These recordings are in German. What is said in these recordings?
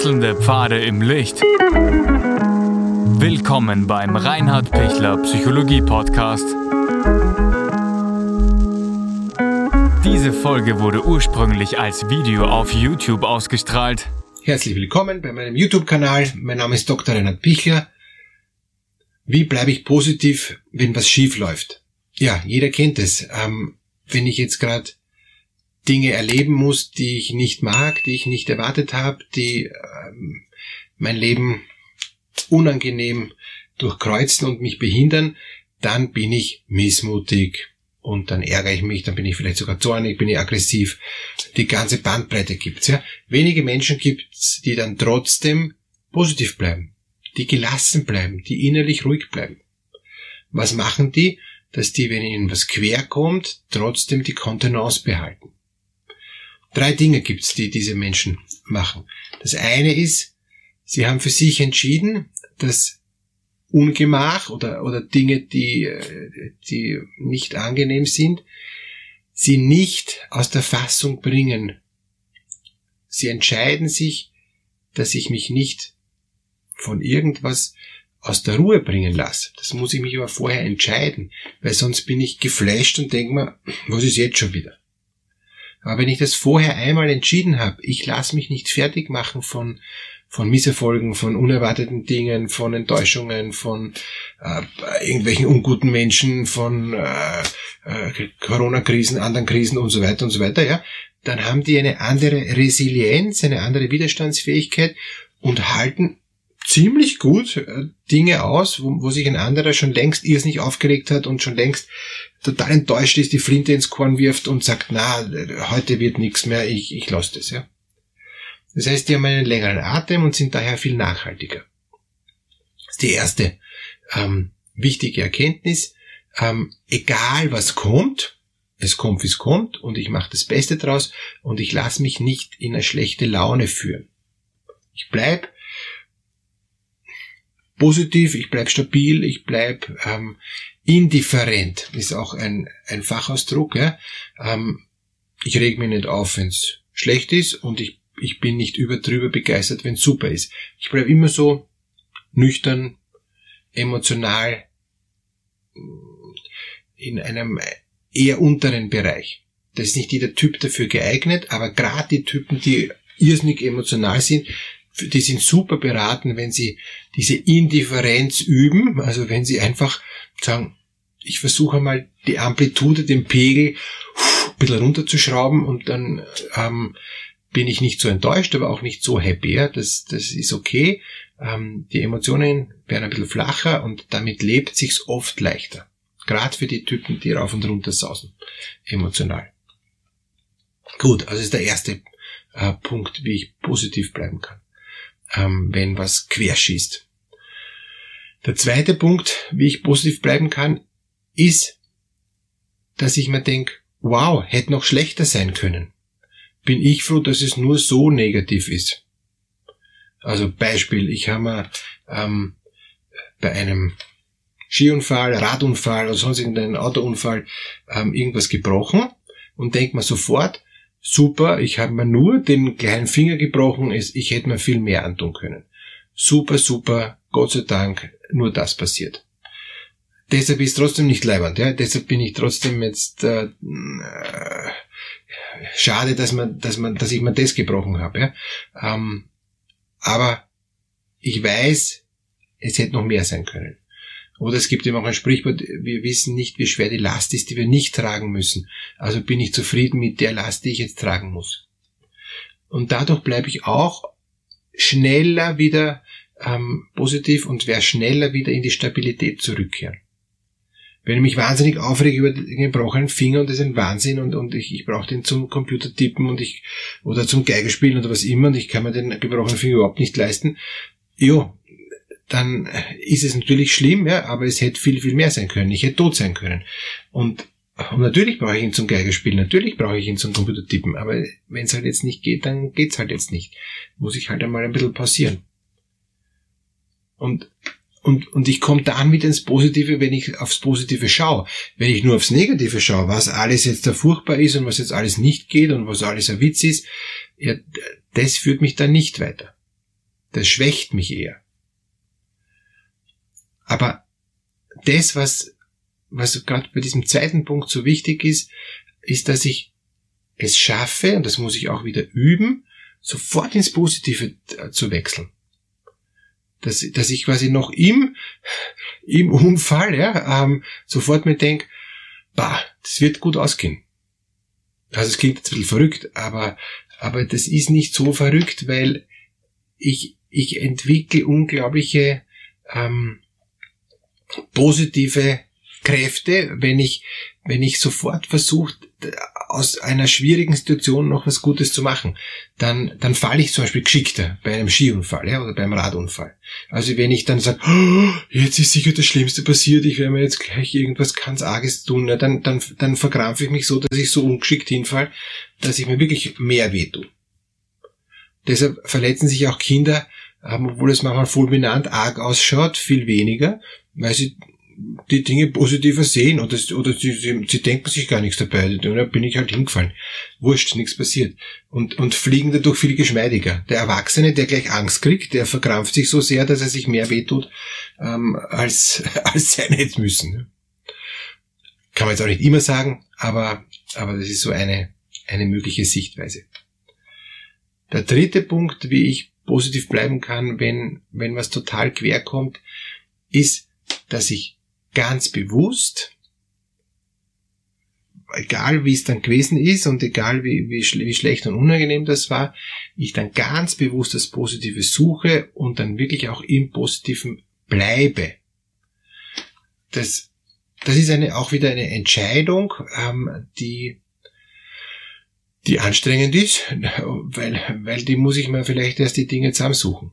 Wechselnde Pfade im Licht. Willkommen beim Reinhard Pichler Psychologie Podcast. Diese Folge wurde ursprünglich als Video auf YouTube ausgestrahlt. Herzlich willkommen bei meinem YouTube-Kanal. Mein Name ist Dr. Reinhard Pichler. Wie bleibe ich positiv, wenn was schief läuft? Ja, jeder kennt es. Ähm, wenn ich jetzt gerade Dinge erleben muss, die ich nicht mag, die ich nicht erwartet habe, die ähm, mein Leben unangenehm durchkreuzen und mich behindern, dann bin ich missmutig und dann ärgere ich mich, dann bin ich vielleicht sogar zornig, bin ich aggressiv. Die ganze Bandbreite gibt's ja. Wenige Menschen gibt's, die dann trotzdem positiv bleiben, die gelassen bleiben, die innerlich ruhig bleiben. Was machen die? Dass die, wenn ihnen was quer kommt, trotzdem die Kontenance behalten. Drei Dinge gibt's, die diese Menschen machen. Das eine ist, sie haben für sich entschieden, dass Ungemach oder, oder Dinge, die, die nicht angenehm sind, sie nicht aus der Fassung bringen. Sie entscheiden sich, dass ich mich nicht von irgendwas aus der Ruhe bringen lasse. Das muss ich mich aber vorher entscheiden, weil sonst bin ich geflasht und denke mir, was ist jetzt schon wieder? Aber wenn ich das vorher einmal entschieden habe, ich lasse mich nicht fertig machen von, von Misserfolgen, von unerwarteten Dingen, von Enttäuschungen, von äh, irgendwelchen unguten Menschen, von äh, äh, Corona-Krisen, anderen Krisen und so weiter und so weiter, ja, dann haben die eine andere Resilienz, eine andere Widerstandsfähigkeit und halten ziemlich gut äh, Dinge aus, wo, wo sich ein anderer schon längst irrsinnig aufgeregt hat und schon längst total enttäuscht ist, die Flinte ins Korn wirft und sagt, na, heute wird nichts mehr, ich, ich lasse das, ja. Das heißt, die haben einen längeren Atem und sind daher viel nachhaltiger. Das ist die erste ähm, wichtige Erkenntnis. Ähm, egal was kommt, es kommt, wie es kommt, und ich mache das Beste draus und ich lasse mich nicht in eine schlechte Laune führen. Ich bleib positiv, ich bleib stabil, ich bleib ähm, indifferent, ist auch ein, ein Fachausdruck. Ja? Ähm, ich reg mich nicht auf, wenn's schlecht ist und ich, ich bin nicht überdrüber begeistert, wenn's super ist. Ich bleib immer so nüchtern, emotional in einem eher unteren Bereich. Das ist nicht jeder Typ dafür geeignet, aber gerade die Typen, die irrsinnig emotional sind, die sind super beraten, wenn sie diese Indifferenz üben, also wenn sie einfach sagen, ich versuche mal die Amplitude, den Pegel ein bisschen runterzuschrauben und dann ähm, bin ich nicht so enttäuscht, aber auch nicht so happy. Das, das ist okay. Ähm, die Emotionen werden ein bisschen flacher und damit lebt sich's oft leichter. Gerade für die Typen, die rauf und runter sausen. Emotional. Gut, also ist der erste äh, Punkt, wie ich positiv bleiben kann wenn was querschießt. Der zweite Punkt, wie ich positiv bleiben kann, ist, dass ich mir denke, wow, hätte noch schlechter sein können. Bin ich froh, dass es nur so negativ ist. Also Beispiel, ich habe mir ähm, bei einem Skiunfall, Radunfall oder sonst irgendeinen Autounfall ähm, irgendwas gebrochen und denke mir sofort, Super, ich habe mir nur den kleinen Finger gebrochen, ich hätte mir viel mehr antun können. Super, super, Gott sei Dank, nur das passiert. Deshalb ist trotzdem nicht leibend, ja. Deshalb bin ich trotzdem jetzt äh, äh, schade, dass man, dass man, dass ich mir das gebrochen habe, ja. Ähm, aber ich weiß, es hätte noch mehr sein können. Oder es gibt immer auch ein Sprichwort, wir wissen nicht, wie schwer die Last ist, die wir nicht tragen müssen. Also bin ich zufrieden mit der Last, die ich jetzt tragen muss. Und dadurch bleibe ich auch schneller wieder ähm, positiv und werde schneller wieder in die Stabilität zurückkehren. Wenn ich mich wahnsinnig aufrege über den gebrochenen Finger und das ist ein Wahnsinn und, und ich, ich brauche den zum Computer tippen und ich oder zum Geigespielen oder was immer und ich kann mir den gebrochenen Finger überhaupt nicht leisten, jo, dann ist es natürlich schlimm, ja, aber es hätte viel, viel mehr sein können. Ich hätte tot sein können. Und, und natürlich brauche ich ihn zum Geigerspielen, natürlich brauche ich ihn zum Computertippen, aber wenn es halt jetzt nicht geht, dann geht's halt jetzt nicht. Muss ich halt einmal ein bisschen pausieren. Und und, und ich komme dann wieder ins Positive, wenn ich aufs Positive schaue. Wenn ich nur aufs Negative schaue, was alles jetzt da furchtbar ist und was jetzt alles nicht geht und was alles ein Witz ist, ja, das führt mich dann nicht weiter. Das schwächt mich eher. Aber das, was, was gerade bei diesem zweiten Punkt so wichtig ist, ist, dass ich es schaffe, und das muss ich auch wieder üben, sofort ins Positive zu wechseln. Dass, dass ich quasi noch im, im Unfall ja, ähm, sofort mir denke, bah, das wird gut ausgehen. Also es klingt jetzt ein bisschen verrückt, aber, aber das ist nicht so verrückt, weil ich, ich entwickle unglaubliche ähm, positive Kräfte, wenn ich, wenn ich sofort versuche, aus einer schwierigen Situation noch was Gutes zu machen, dann, dann falle ich zum Beispiel geschickter bei einem Skiunfall ja, oder beim Radunfall. Also wenn ich dann sage, oh, jetzt ist sicher das Schlimmste passiert, ich werde mir jetzt gleich irgendwas ganz Arges tun, ja, dann, dann, dann verkrampfe ich mich so, dass ich so ungeschickt hinfall, dass ich mir wirklich mehr wehtue. Deshalb verletzen sich auch Kinder, obwohl es manchmal fulminant arg ausschaut, viel weniger, weil sie die Dinge positiver sehen oder, oder sie, sie, sie denken sich gar nichts dabei. Da bin ich halt hingefallen. Wurscht, nichts passiert. Und, und fliegen dadurch viel geschmeidiger. Der Erwachsene, der gleich Angst kriegt, der verkrampft sich so sehr, dass er sich mehr wehtut, ähm, als, als sein hätte müssen. Kann man jetzt auch nicht immer sagen, aber, aber das ist so eine, eine mögliche Sichtweise. Der dritte Punkt, wie ich positiv bleiben kann, wenn, wenn was total quer kommt, ist, dass ich ganz bewusst, egal wie es dann gewesen ist und egal wie, wie, wie schlecht und unangenehm das war, ich dann ganz bewusst das Positive suche und dann wirklich auch im Positiven bleibe. Das, das ist eine, auch wieder eine Entscheidung, ähm, die, die anstrengend ist, weil, weil die muss ich mir vielleicht erst die Dinge zusammensuchen.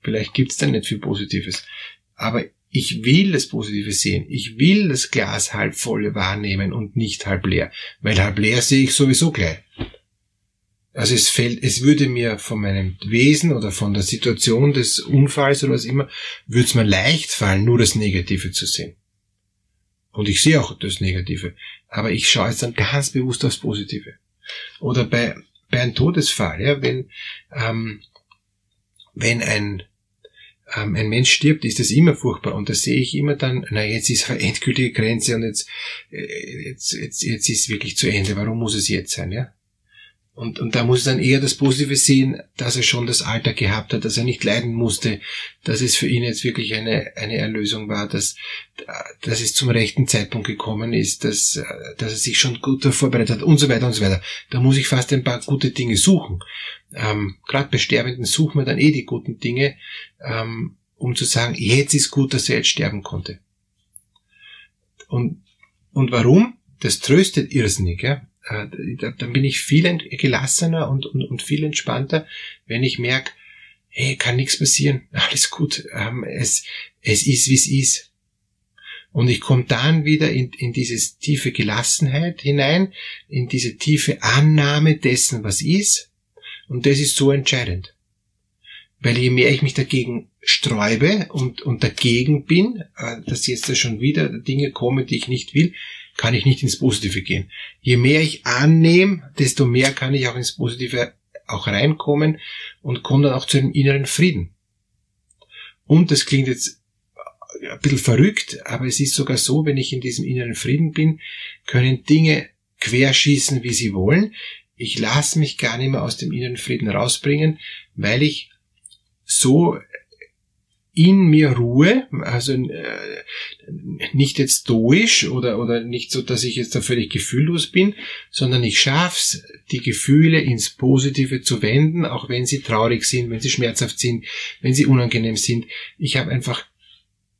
Vielleicht gibt's dann nicht viel Positives. Aber ich will das Positive sehen. Ich will das Glas halb voll wahrnehmen und nicht halb leer. Weil halb leer sehe ich sowieso gleich. Also es fällt, es würde mir von meinem Wesen oder von der Situation des Unfalls oder was immer, würde es mir leicht fallen, nur das Negative zu sehen. Und ich sehe auch das Negative. Aber ich schaue jetzt dann ganz bewusst aufs Positive. Oder bei, bei einem Todesfall, ja, wenn, ähm, wenn ein, ähm, ein Mensch stirbt, ist das immer furchtbar. Und da sehe ich immer dann, na jetzt ist eine endgültige Grenze und jetzt, äh, jetzt, jetzt, jetzt ist es wirklich zu Ende. Warum muss es jetzt sein, ja? Und, und da muss es dann eher das Positive sehen, dass er schon das Alter gehabt hat, dass er nicht leiden musste, dass es für ihn jetzt wirklich eine, eine Erlösung war, dass, dass es zum rechten Zeitpunkt gekommen ist, dass, dass er sich schon gut vorbereitet hat und so weiter und so weiter. Da muss ich fast ein paar gute Dinge suchen. Ähm, Gerade bei Sterbenden suchen wir dann eh die guten Dinge, ähm, um zu sagen, jetzt ist gut, dass er jetzt sterben konnte. Und, und warum? Das tröstet irrsinnig, ja dann bin ich viel gelassener und, und, und viel entspannter, wenn ich merke, hey, kann nichts passieren, alles gut, ähm, es, es ist, wie es ist. Und ich komme dann wieder in, in diese tiefe Gelassenheit hinein, in diese tiefe Annahme dessen, was ist. Und das ist so entscheidend. Weil je mehr ich mich dagegen sträube und, und dagegen bin, äh, dass jetzt da schon wieder Dinge kommen, die ich nicht will, kann ich nicht ins Positive gehen. Je mehr ich annehme, desto mehr kann ich auch ins Positive auch reinkommen und komme dann auch zu einem inneren Frieden. Und das klingt jetzt ein bisschen verrückt, aber es ist sogar so, wenn ich in diesem inneren Frieden bin, können Dinge querschießen, wie sie wollen. Ich lasse mich gar nicht mehr aus dem inneren Frieden rausbringen, weil ich so in mir Ruhe, also äh, nicht jetzt stoisch oder, oder nicht so, dass ich jetzt da völlig gefühllos bin, sondern ich schaff's, die Gefühle ins Positive zu wenden, auch wenn sie traurig sind, wenn sie schmerzhaft sind, wenn sie unangenehm sind. Ich habe einfach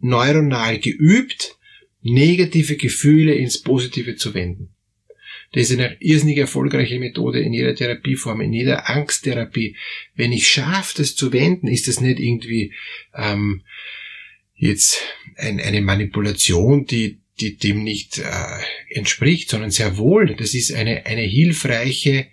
neuronal geübt, negative Gefühle ins Positive zu wenden. Das ist eine irrsinnig erfolgreiche Methode in jeder Therapieform, in jeder Angsttherapie. Wenn ich schaffe, das zu wenden, ist das nicht irgendwie ähm, jetzt ein, eine Manipulation, die, die dem nicht äh, entspricht, sondern sehr wohl, das ist eine, eine hilfreiche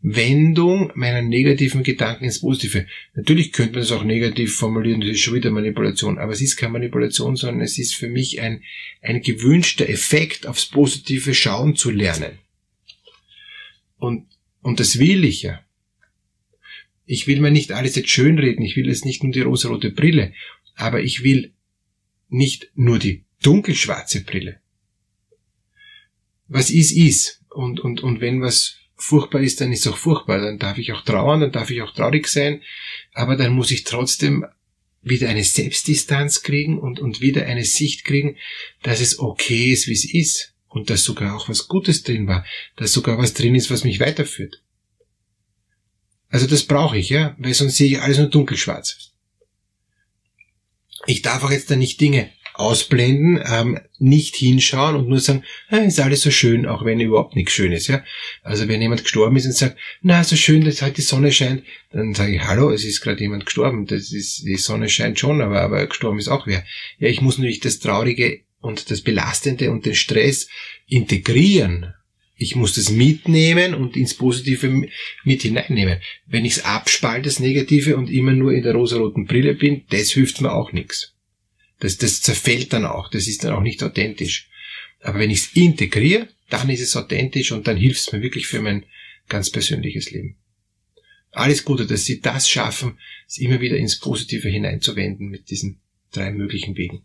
Wendung meiner negativen Gedanken ins Positive. Natürlich könnte man das auch negativ formulieren, das ist schon wieder Manipulation, aber es ist keine Manipulation, sondern es ist für mich ein, ein gewünschter Effekt, aufs Positive schauen zu lernen. Und, und das will ich ja. Ich will mir nicht alles jetzt schönreden, ich will jetzt nicht nur die rosarote Brille, aber ich will nicht nur die dunkelschwarze Brille. Was ist, ist. Und, und, und wenn was furchtbar ist, dann ist es auch furchtbar. Dann darf ich auch trauern, dann darf ich auch traurig sein, aber dann muss ich trotzdem wieder eine Selbstdistanz kriegen und, und wieder eine Sicht kriegen, dass es okay ist, wie es ist und dass sogar auch was Gutes drin war, dass sogar was drin ist, was mich weiterführt. Also das brauche ich, ja, weil sonst sehe ich alles nur dunkelschwarz. Ich darf auch jetzt da nicht Dinge ausblenden, ähm, nicht hinschauen und nur sagen, ah, ist alles so schön, auch wenn überhaupt nichts schön ist, ja. Also wenn jemand gestorben ist und sagt, na, so schön, dass halt die Sonne scheint, dann sage ich, hallo, es ist gerade jemand gestorben, das ist, die Sonne scheint schon, aber, aber gestorben ist auch wer. Ja, ich muss natürlich das Traurige und das Belastende und den Stress integrieren. Ich muss das mitnehmen und ins Positive mit hineinnehmen. Wenn ich es abspalte, das Negative, und immer nur in der rosaroten Brille bin, das hilft mir auch nichts. Das, das zerfällt dann auch, das ist dann auch nicht authentisch. Aber wenn ich es integriere, dann ist es authentisch und dann hilft es mir wirklich für mein ganz persönliches Leben. Alles Gute, dass Sie das schaffen, es immer wieder ins Positive hineinzuwenden mit diesen drei möglichen Wegen.